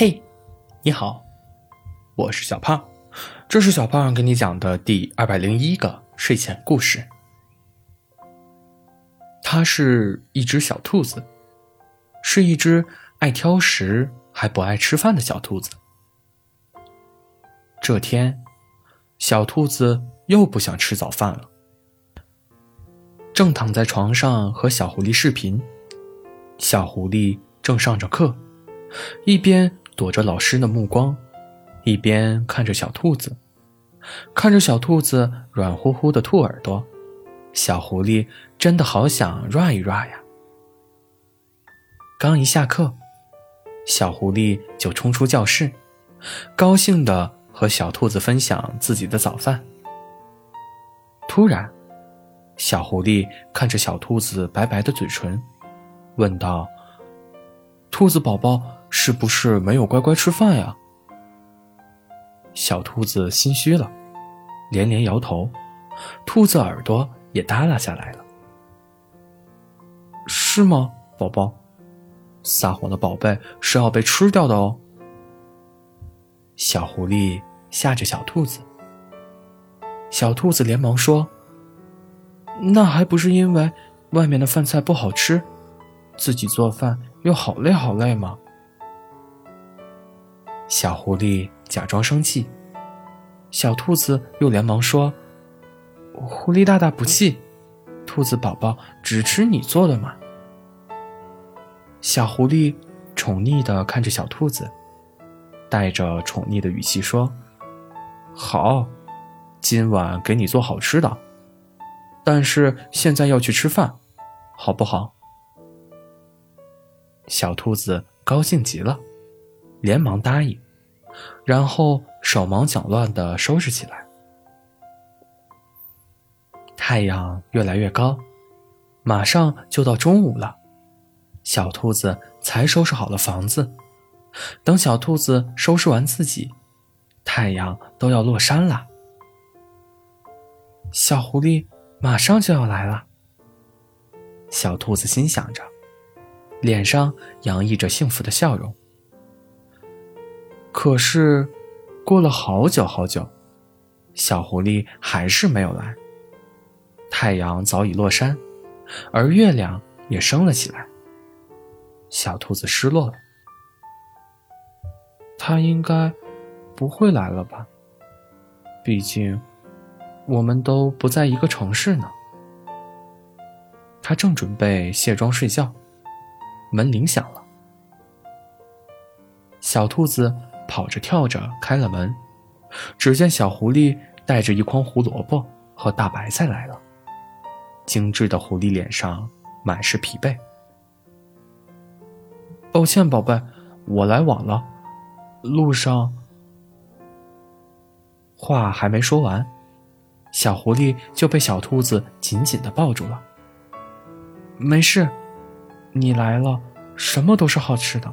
嘿，你好，我是小胖，这是小胖给你讲的第二百零一个睡前故事。它是一只小兔子，是一只爱挑食还不爱吃饭的小兔子。这天，小兔子又不想吃早饭了，正躺在床上和小狐狸视频，小狐狸正上着课，一边。躲着老师的目光，一边看着小兔子，看着小兔子软乎乎的兔耳朵，小狐狸真的好想 rua 一 rua 呀。刚一下课，小狐狸就冲出教室，高兴的和小兔子分享自己的早饭。突然，小狐狸看着小兔子白白的嘴唇，问道：“兔子宝宝。”是不是没有乖乖吃饭呀？小兔子心虚了，连连摇头，兔子耳朵也耷拉下来了。是吗，宝宝？撒谎的宝贝是要被吃掉的哦。小狐狸吓着小兔子，小兔子连忙说：“那还不是因为外面的饭菜不好吃，自己做饭又好累好累吗？”小狐狸假装生气，小兔子又连忙说：“狐狸大大不气，兔子宝宝只吃你做的嘛。”小狐狸宠溺的看着小兔子，带着宠溺的语气说：“好，今晚给你做好吃的，但是现在要去吃饭，好不好？”小兔子高兴极了。连忙答应，然后手忙脚乱的收拾起来。太阳越来越高，马上就到中午了。小兔子才收拾好了房子，等小兔子收拾完自己，太阳都要落山了。小狐狸马上就要来了。小兔子心想着，脸上洋溢着幸福的笑容。可是，过了好久好久，小狐狸还是没有来。太阳早已落山，而月亮也升了起来。小兔子失落了。他应该不会来了吧？毕竟，我们都不在一个城市呢。他正准备卸妆睡觉，门铃响了。小兔子。跑着跳着开了门，只见小狐狸带着一筐胡萝卜和大白菜来了。精致的狐狸脸上满是疲惫。抱歉，宝贝，我来晚了。路上……话还没说完，小狐狸就被小兔子紧紧的抱住了。没事，你来了，什么都是好吃的。